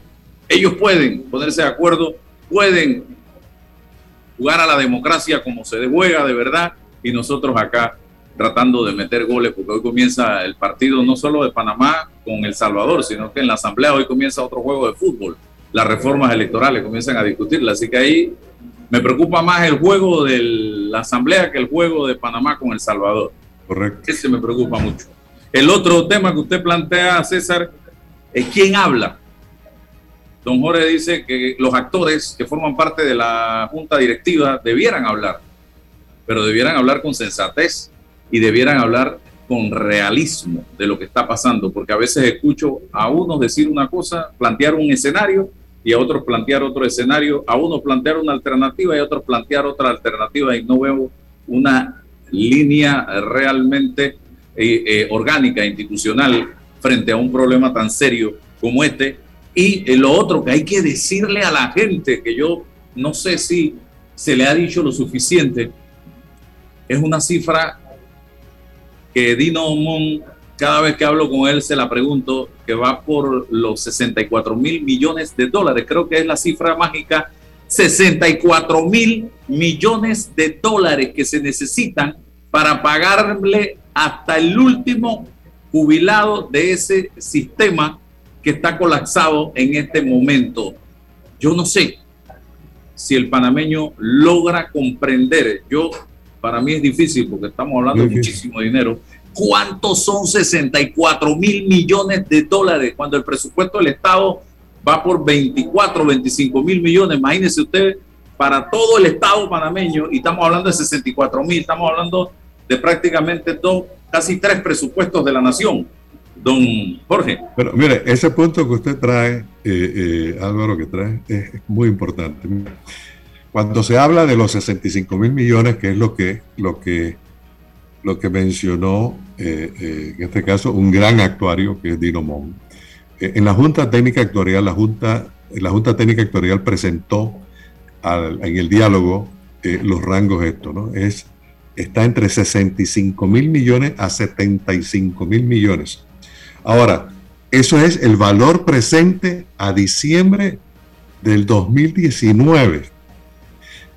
Ellos pueden ponerse de acuerdo pueden jugar a la democracia como se juega de verdad y nosotros acá tratando de meter goles porque hoy comienza el partido no solo de Panamá con El Salvador, sino que en la Asamblea hoy comienza otro juego de fútbol. Las reformas electorales comienzan a discutirla, así que ahí me preocupa más el juego de la Asamblea que el juego de Panamá con El Salvador. Correcto. Ese me preocupa mucho. El otro tema que usted plantea, César, es quién habla Don Jorge dice que los actores que forman parte de la junta directiva debieran hablar, pero debieran hablar con sensatez y debieran hablar con realismo de lo que está pasando, porque a veces escucho a unos decir una cosa, plantear un escenario y a otros plantear otro escenario, a unos plantear una alternativa y a otros plantear otra alternativa y no veo una línea realmente eh, eh, orgánica, institucional, frente a un problema tan serio como este. Y lo otro que hay que decirle a la gente, que yo no sé si se le ha dicho lo suficiente, es una cifra que Dino Mon, cada vez que hablo con él, se la pregunto, que va por los 64 mil millones de dólares. Creo que es la cifra mágica. 64 mil millones de dólares que se necesitan para pagarle hasta el último jubilado de ese sistema que está colapsado en este momento. Yo no sé si el panameño logra comprender, yo para mí es difícil porque estamos hablando de muchísimo dinero, ¿cuántos son 64 mil millones de dólares cuando el presupuesto del Estado va por 24, 25 mil millones? Imagínese usted para todo el Estado panameño y estamos hablando de 64 mil, estamos hablando de prácticamente dos, casi tres presupuestos de la nación don Jorge. Pero mire, ese punto que usted trae, eh, eh, Álvaro, que trae, es muy importante. Cuando se habla de los 65 mil millones, que es lo que, lo que, lo que mencionó, eh, en este caso, un gran actuario que es Dino Mon. en la Junta Técnica Actuarial, la Junta, la Junta Técnica Actuarial presentó en el diálogo los rangos estos, ¿no? Es, está entre 65 mil millones a 75 mil millones. Ahora, eso es el valor presente a diciembre del 2019.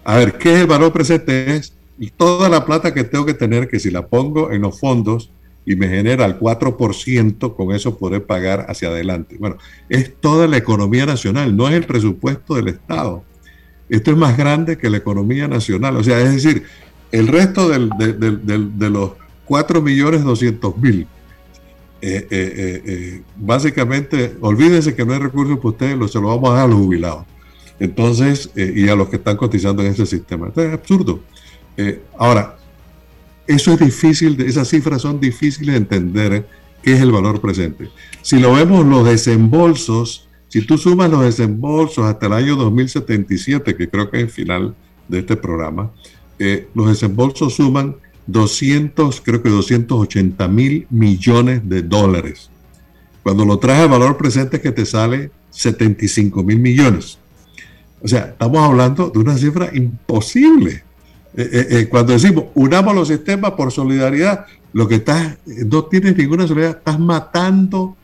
A ver, ¿qué es el valor presente? Es toda la plata que tengo que tener, que si la pongo en los fondos y me genera el 4%, con eso podré pagar hacia adelante. Bueno, es toda la economía nacional, no es el presupuesto del Estado. Esto es más grande que la economía nacional. O sea, es decir, el resto de los 4.200.000, eh, eh, eh, básicamente, olvídense que no hay recursos para ustedes, se lo vamos a dar a los jubilados. Entonces, y a los que están cotizando en ese sistema. Entonces, es absurdo. Ahora, eso es difícil, esas cifras son difíciles de entender qué es el valor presente. Si lo vemos los desembolsos, si tú sumas los desembolsos hasta el año 2077, que creo que es el final de este programa, los desembolsos suman 200, creo que 280 mil millones de dólares. Cuando lo traes al valor presente que te sale 75 mil millones. O sea, estamos hablando de una cifra imposible. Eh, eh, eh, cuando decimos unamos los sistemas por solidaridad, lo que estás, no tienes ninguna solidaridad, estás matando,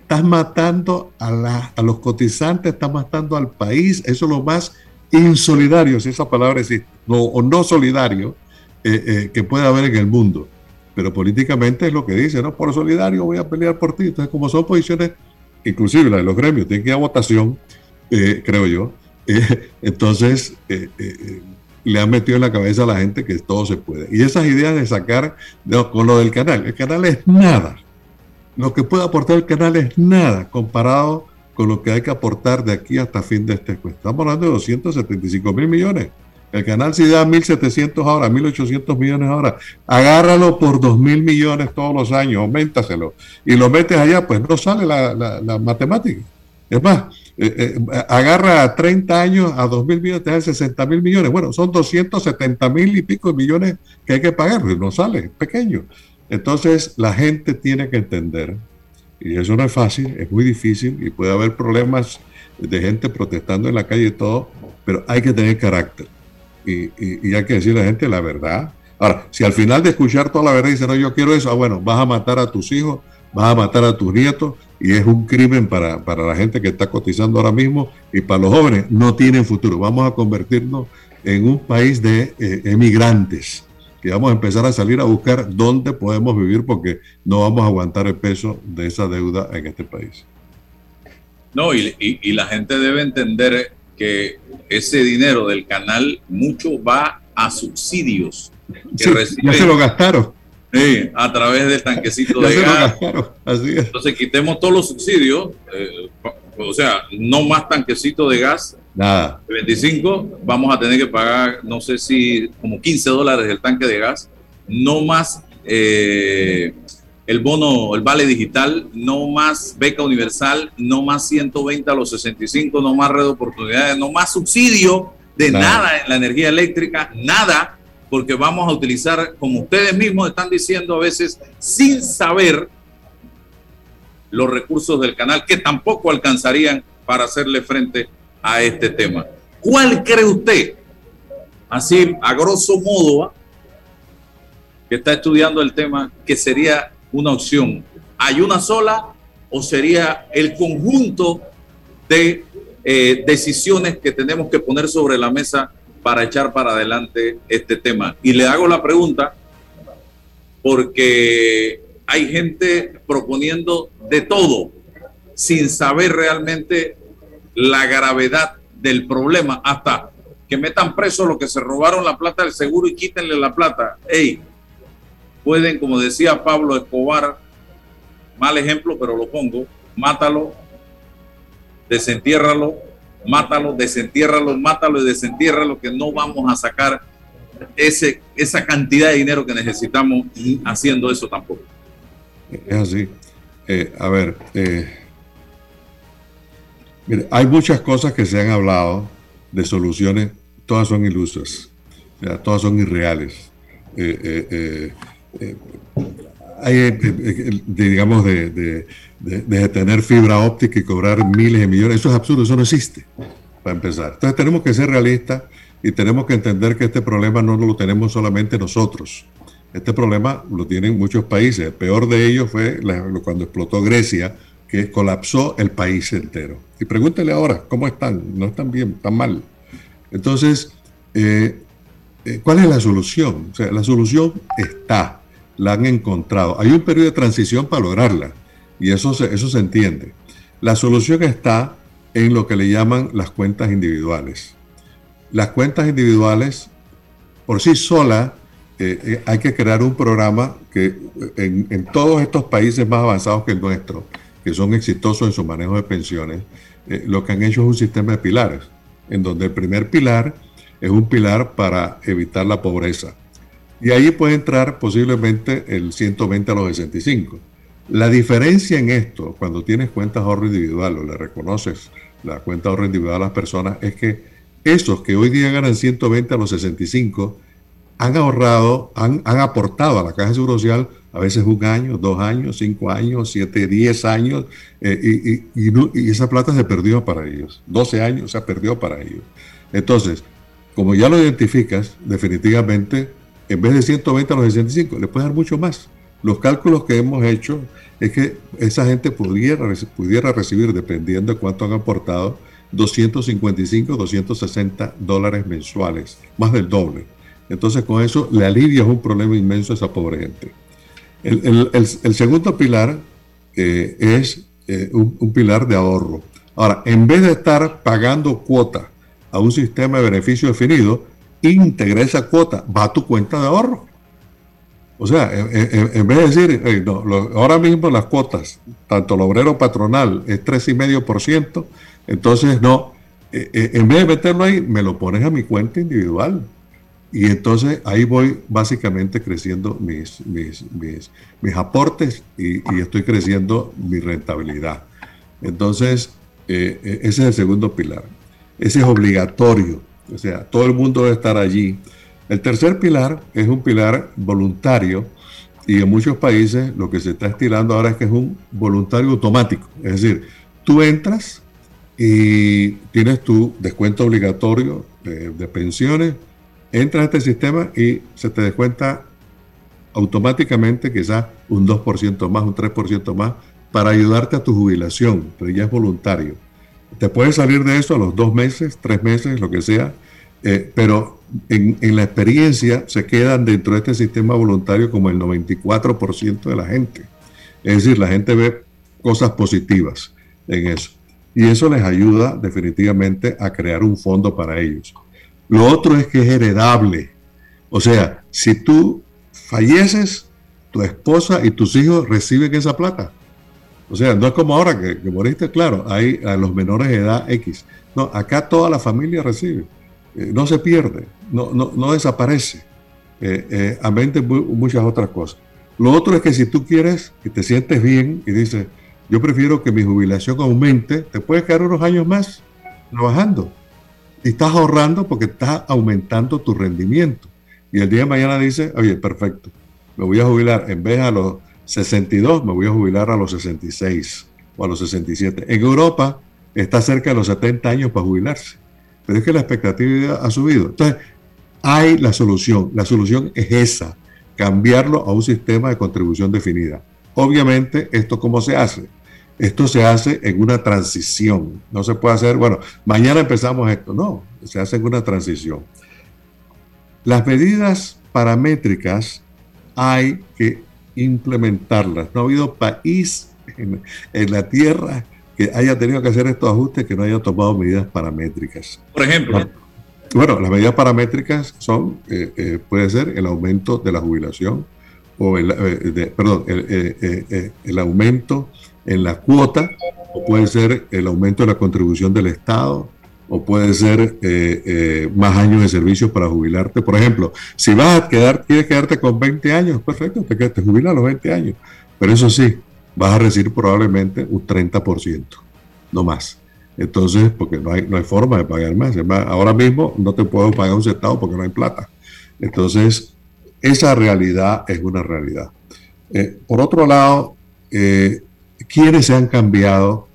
estás matando a, los cotizantes, estás matando al país. Eso es lo más insolidario, si esa palabra existe, o no solidario, que puede haber en el mundo. Pero políticamente es lo que dice, ¿no? Por solidario voy a pelear por ti. Entonces, como son posiciones, inclusive la de los gremios, tienen que ir a votación, creo yo. entonces, le han metido en la cabeza a la gente que todo se puede. Y esas ideas de sacar, con lo del canal, el canal es nada. Lo que puede aportar el canal es nada comparado con lo que hay que aportar de aquí hasta fin de este cuesta. Estamos hablando de 275 mil millones. El canal si da 1.700 ahora, 1.800 millones ahora. Agárralo por 2.000 millones todos los años, aumentaselo. Y lo metes allá, pues no sale la, matemática. Es más, eh, eh, agarra 30 años a 2.000 millones, te da 60 mil millones. Bueno, son 270 mil y pico de millones que hay que pagar. No sale, es pequeño. Entonces, la gente tiene que entender, y eso no es fácil, es muy difícil, y puede haber problemas de gente protestando en la calle y todo, pero hay que tener carácter y, hay que decirle a la gente la verdad. Ahora, si al final de escuchar toda la verdad dice, no, yo quiero eso, ah, bueno, vas a matar a tus hijos, vas a matar a tus nietos y es un crimen para, la gente que está cotizando ahora mismo y para los jóvenes, no tienen futuro. Vamos a convertirnos en un país de eh, emigrantes, que vamos a empezar a salir a buscar dónde podemos vivir porque no vamos a aguantar el peso de esa deuda en este país. No, y, y la gente debe entender que ese dinero del canal mucho va a subsidios que Ya se lo gastaron. A través del tanquecito de gas. Entonces quitemos todos los subsidios, eh, o sea, no más tanquecito de gas. Nada. 25, vamos a tener que pagar, no sé si como 15 dólares el tanque de gas. No más eh, el bono, el vale digital, no más beca universal, no más 120 a los 65, no más red de oportunidades, no más subsidio de nada. en la energía eléctrica, nada, porque vamos a utilizar, como ustedes mismos están diciendo a veces, sin saber los recursos del canal, que tampoco alcanzarían para hacerle frente a este tema. ¿Cuál cree usted? Así, a grosso modo, que está estudiando el tema, que sería una opción. ¿Hay una sola o sería el conjunto de eh, decisiones que tenemos que poner sobre la mesa para echar para adelante este tema? Y le hago la pregunta porque hay gente proponiendo de todo sin saber realmente la gravedad del problema, hasta que metan preso los que se robaron la plata del seguro y quítenle la plata. Ey, pueden, como decía Pablo Escobar, mal ejemplo, pero lo pongo, mátalo, desentiérralo, mátalo, desentiérralo, mátalo y desentiérralo, que no vamos a sacar ese, esa cantidad de dinero que necesitamos haciendo eso tampoco. Es así. Eh, a ver, eh, hay muchas cosas que se han hablado de soluciones, todas son ilusas, todas son irreales. Eh, eh, eh, eh, digamos, de, tener fibra óptica y cobrar miles de millones. Eso es absurdo, eso no existe, para empezar. Entonces tenemos que ser realistas y tenemos que entender que este problema no lo tenemos solamente nosotros. Este problema lo tienen muchos países. El peor de ellos fue cuando explotó Grecia, que colapsó el país entero. Y pregúntele ahora, ¿cómo están? No están bien, están mal. Entonces, eh, ¿cuál es la solución? O sea, la solución está, la han encontrado. Hay un periodo de transición para lograrla y eso se, eso se entiende. La solución está en lo que le llaman las cuentas individuales. Las cuentas individuales, por sí solas, eh, eh, hay que crear un programa que en, todos estos países más avanzados que el nuestro, que son exitosos en su manejo de pensiones, lo que han hecho es un sistema de pilares, en donde el primer pilar es un pilar para evitar la pobreza. Y ahí puede entrar posiblemente el 120 a los 65. La diferencia en esto, cuando tienes cuentas ahorro individual o le reconoces la cuenta ahorro individual a las personas, es que esos que hoy día ganan 120 a los 65 han ahorrado, han, aportado a la Caja Seguro Social a veces un año, dos años, cinco años, siete, diez años, eh, y, y, esa plata se perdió para ellos. 12 años se perdió para ellos. Entonces, como ya lo identificas, definitivamente, en vez de 120 a los 65, le puedes dar mucho más. Los cálculos que hemos hecho es que esa gente pudiera, pudiera recibir, dependiendo de cuánto han aportado, 255, 260 dólares mensuales, más del doble. Entonces con eso le alivias un problema inmenso a esa pobre gente. El, segundo pilar eh, es eh, un, un, pilar de ahorro. Ahora, en vez de estar pagando cuota a un sistema de beneficio definido, integra esa cuota, va a tu cuenta de ahorro. O sea, en, vez de decir, ahora mismo las cuotas, tanto el obrero patronal es 3,5%, entonces no, eh, eh, en vez de meterlo ahí, me lo pones a mi cuenta individual. Y entonces ahí voy básicamente creciendo mis, mis, mis, aportes y, estoy creciendo mi rentabilidad. Entonces, eh, ese es el segundo pilar. Ese es obligatorio. O sea, todo el mundo debe estar allí. El tercer pilar es un pilar voluntario y en muchos países lo que se está estirando ahora es que es un voluntario automático. Es decir, tú entras y tienes tu descuento obligatorio de, pensiones, entras a este sistema y se te descuenta automáticamente quizás un 2% más, un 3% más para ayudarte a tu jubilación, pero ya es voluntario. Te puedes salir de eso a los dos meses, tres meses, lo que sea, eh, pero en, la experiencia se quedan dentro de este sistema voluntario como el 94% de la gente. Es decir, la gente ve cosas positivas en eso. Y eso les ayuda definitivamente a crear un fondo para ellos. Lo otro es que es heredable. O sea, si tú falleces, tu esposa y tus hijos reciben esa plata. O sea, no es como ahora que, moriste, claro, hay a los menores de edad X. No, acá toda la familia recibe. Eh, no se pierde, no, no, no desaparece. Eh, eh, a muchas otras cosas. Lo otro es que si tú quieres y te sientes bien y dices, yo prefiero que mi jubilación aumente, te puedes quedar unos años más trabajando. Y estás ahorrando porque estás aumentando tu rendimiento. Y el día de mañana dices, oye, perfecto, me voy a jubilar en vez a los 62, me voy a jubilar a los 66 o a los 67. En Europa está cerca de los 70 años para jubilarse, pero es que la expectativa ha subido. Entonces, hay la solución. La solución es esa, cambiarlo a un sistema de contribución definida. Obviamente, ¿esto cómo se hace? Esto se hace en una transición. No se puede hacer, bueno, mañana empezamos esto. No, se hace en una transición. Las medidas paramétricas hay que implementarlas. No ha habido país en, la tierra que haya tenido que hacer estos ajustes que no haya tomado medidas paramétricas. Por ejemplo. Bueno, las medidas paramétricas son, eh, eh, puede ser el aumento de la jubilación, o el, eh, perdón, el, el, aumento en la cuota, o puede ser el aumento de la contribución del Estado, o puede ser eh, eh, más años de servicio para jubilarte. Por ejemplo, si vas a quedar, quieres quedarte con 20 años, perfecto, te, te jubilas a los 20 años. Pero eso sí, vas a recibir probablemente un 30%, no más. Entonces, porque no hay, no hay forma de pagar más. Ahora mismo no te puedo pagar un centavo porque no hay plata. Entonces, esa realidad es una realidad. Eh, por otro lado, ¿quiénes se han cambiado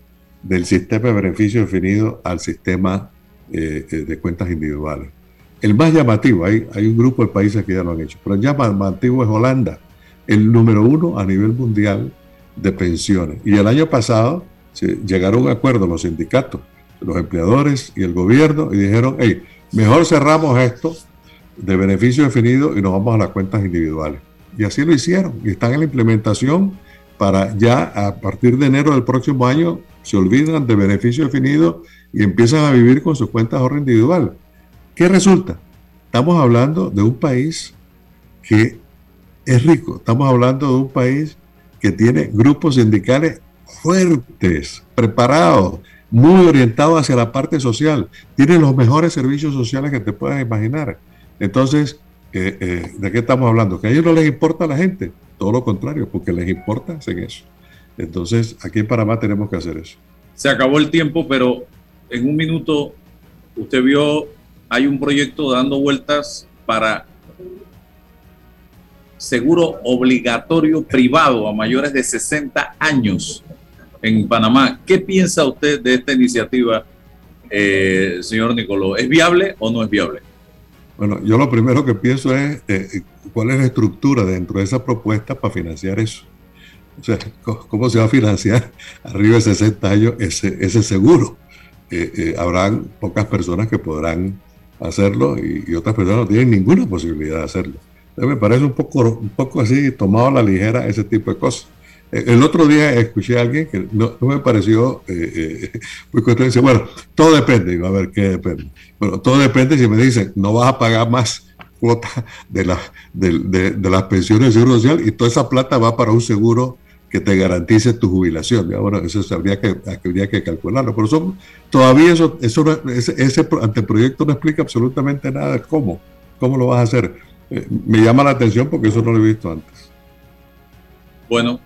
del sistema de beneficio definido al sistema eh, eh, de cuentas individuales. El más llamativo, hay, hay un grupo de países que ya lo han hecho, pero el llamativo es Holanda, el número uno a nivel mundial de pensiones. Y el año pasado llegaron a un acuerdo los sindicatos, los empleadores y el gobierno y dijeron, hey, mejor cerramos esto de beneficio definido y nos vamos a las cuentas individuales. Y así lo hicieron y están en la implementación para ya a partir de enero del próximo año se olvidan de beneficio definido y empiezan a vivir con sus cuentas de ahorro individual. ¿Qué resulta? Estamos hablando de un país que es rico, estamos hablando de un país que tiene grupos sindicales fuertes, preparados, muy orientados hacia la parte social, tiene los mejores servicios sociales que te puedas imaginar. Entonces, eh, eh, ¿de qué estamos hablando? Que a ellos no les importa a la gente, todo lo contrario, porque les importa hacer eso. Entonces, aquí en Panamá tenemos que hacer eso. Se acabó el tiempo, pero en un minuto usted vio, hay un proyecto dando vueltas para seguro obligatorio privado a mayores de 60 años en Panamá. ¿Qué piensa usted de esta iniciativa, eh, señor Nicoló? ¿Es viable o no es viable? Bueno, yo lo primero que pienso es eh, cuál es la estructura dentro de esa propuesta para financiar eso. O sea, ¿cómo se va a financiar arriba de 60 años ese, ese seguro? Eh, eh, habrán pocas personas que podrán hacerlo y, otras personas no tienen ninguna posibilidad de hacerlo. Entonces me parece un poco, un poco así, tomado a la ligera ese tipo de cosas. Eh, el otro día escuché a alguien que no, me pareció muy correcto. Dice, bueno, todo depende. Digo, a ver, ¿qué depende? Bueno, todo depende si me dicen, no vas a pagar más cuota de, la, de, de, las pensiones de seguro social y toda esa plata va para un seguro que te garantice tu jubilación. Bueno, eso habría que, habría que calcularlo, pero son, todavía eso, eso ese, ese, anteproyecto no explica absolutamente nada de cómo, cómo lo vas a hacer. Eh, me llama la atención porque eso no lo he visto antes. Bueno,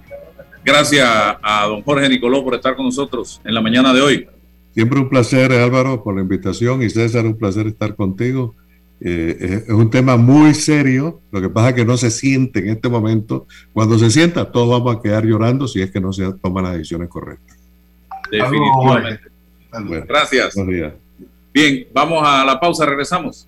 gracias a don Jorge Nicoló por estar con nosotros en la mañana de hoy. Siempre un placer, Álvaro, por la invitación y César, un placer estar contigo. Eh, es un tema muy serio, lo que pasa es que no se siente en este momento. Cuando se sienta, todos vamos a quedar llorando si es que no se toman las decisiones correctas. Definitivamente. Gracias. Bien, vamos a la pausa, regresamos.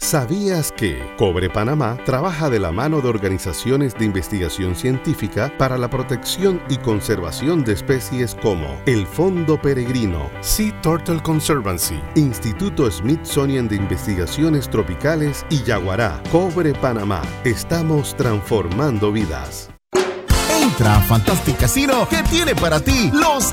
¿Sabías que Cobre Panamá trabaja de la mano de organizaciones de investigación científica para la protección y conservación de especies como el Fondo Peregrino, Sea Turtle Conservancy, Instituto Smithsonian de Investigaciones Tropicales y Yaguará? Cobre Panamá, estamos transformando vidas. Entra a Fantastic Casino que tiene para ti los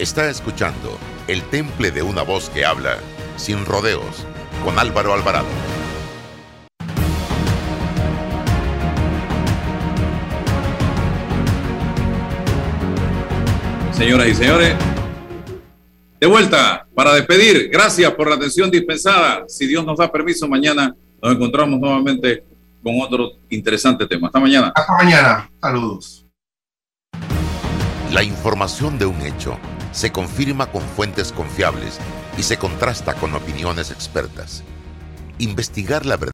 Está escuchando El Temple de una voz que habla sin rodeos con Álvaro Alvarado. Señoras y señores, de vuelta para despedir. Gracias por la atención dispensada. Si Dios nos da permiso, mañana nos encontramos nuevamente con otro interesante tema. Hasta mañana. Hasta mañana. Saludos. La información de un hecho se confirma con fuentes confiables y se contrasta con opiniones expertas. Investigar la verdad